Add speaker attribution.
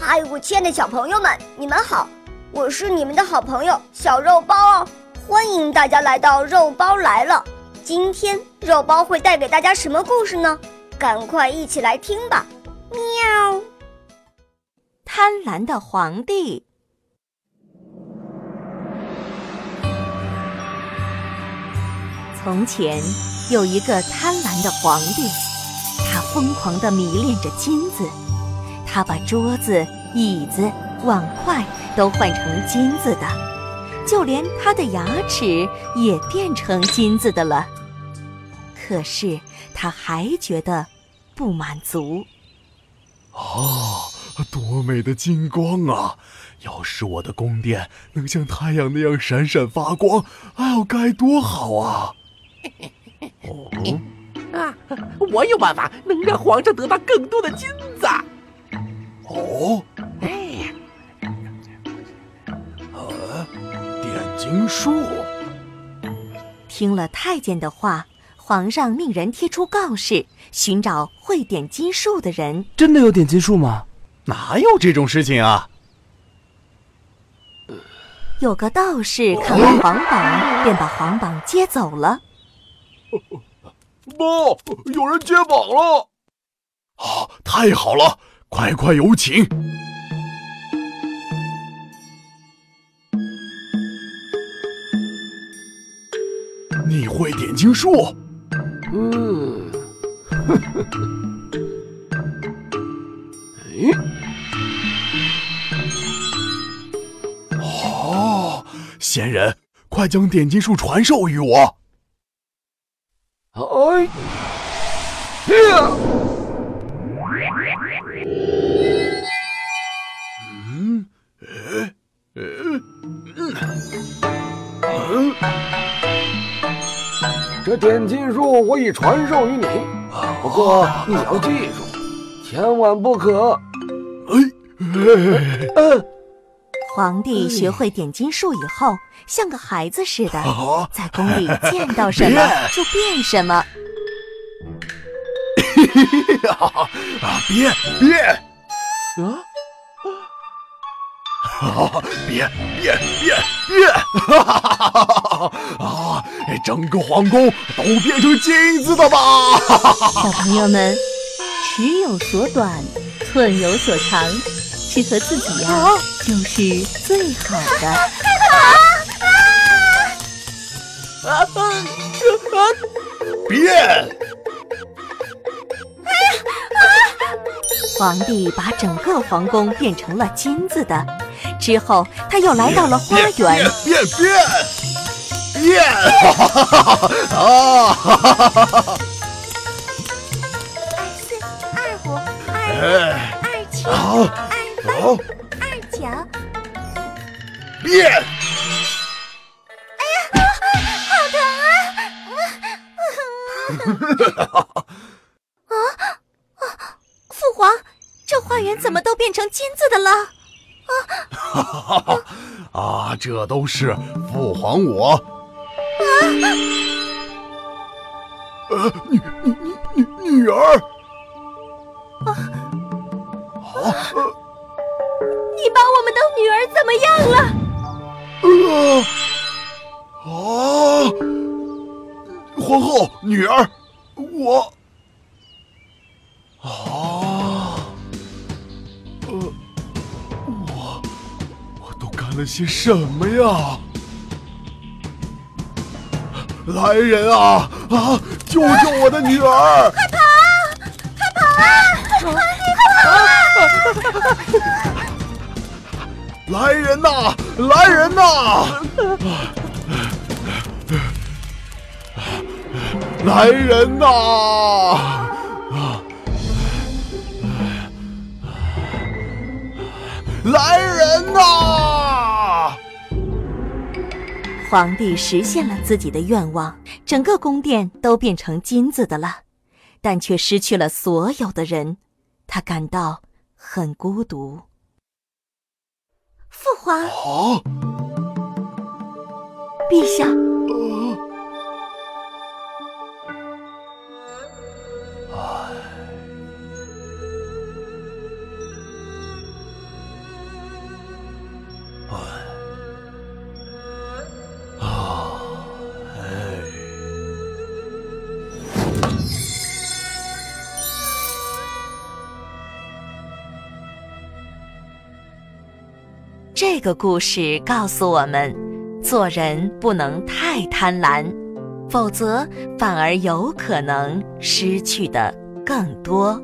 Speaker 1: 嗨，我亲爱的小朋友们，你们好！我是你们的好朋友小肉包哦，欢迎大家来到肉包来了。今天肉包会带给大家什么故事呢？赶快一起来听吧！喵。
Speaker 2: 贪婪的皇帝。从前有一个贪婪的皇帝，他疯狂地迷恋着金子。他把桌子、椅子、碗筷都换成金子的，就连他的牙齿也变成金子的了。可是他还觉得不满足。
Speaker 3: 啊，多美的金光啊！要是我的宫殿能像太阳那样闪闪发光，哎呦，该多好啊！
Speaker 4: 哦，啊，我有办法能让皇上得到更多的金子。
Speaker 3: 哦，哎，呃，点金术。
Speaker 2: 听了太监的话，皇上命人贴出告示，寻找会点金术的人。
Speaker 5: 真的有点金术吗？
Speaker 3: 哪有这种事情啊？
Speaker 2: 有个道士看完皇榜，便把皇榜接走了。
Speaker 3: 妈，有人接榜了！啊，太好了！快快有请！你会点金术？
Speaker 4: 嗯，呵呵哎，
Speaker 3: 哦，仙人，快将点金术传授于我！
Speaker 4: 哎，呀！
Speaker 3: 嗯，呃，呃，嗯，
Speaker 6: 这点金术我已传授于你，不过你要记住，千万不可。
Speaker 3: 哎，
Speaker 2: 嗯。皇帝学会点金术以后，像个孩子似的，在宫里见到什么就变什么。
Speaker 3: 啊！变变！啊！啊！变变变变！哈哈哈哈哈！啊！整个皇宫都变成金子的吧！
Speaker 2: 小朋友们，尺有所短，寸有所长，适合自己呀，就是最好的。
Speaker 3: 啊！啊！变！
Speaker 2: 皇帝把整个皇宫变成了金子的，之后他又来到了花园。
Speaker 3: 变变变变！啊！
Speaker 1: 二四二五二二七二八二九。
Speaker 3: 变！
Speaker 1: 哎呀，好疼啊！
Speaker 2: 怎么都变成金子的了？
Speaker 3: 啊！啊！这都是父皇我。
Speaker 1: 啊！
Speaker 3: 呃，女女女女女儿。
Speaker 2: 啊！好。你把我们的女儿怎么样了？
Speaker 3: 啊！啊！皇后，女儿，我。了些什么呀？来人啊啊！救救我的女儿！
Speaker 1: 快跑！快跑啊！快跑啊！
Speaker 3: 来人呐！来人呐！来人呐！来
Speaker 2: 皇帝实现了自己的愿望，整个宫殿都变成金子的了，但却失去了所有的人，他感到很孤独。父皇，陛下。这个故事告诉我们，做人不能太贪婪，否则反而有可能失去的更多。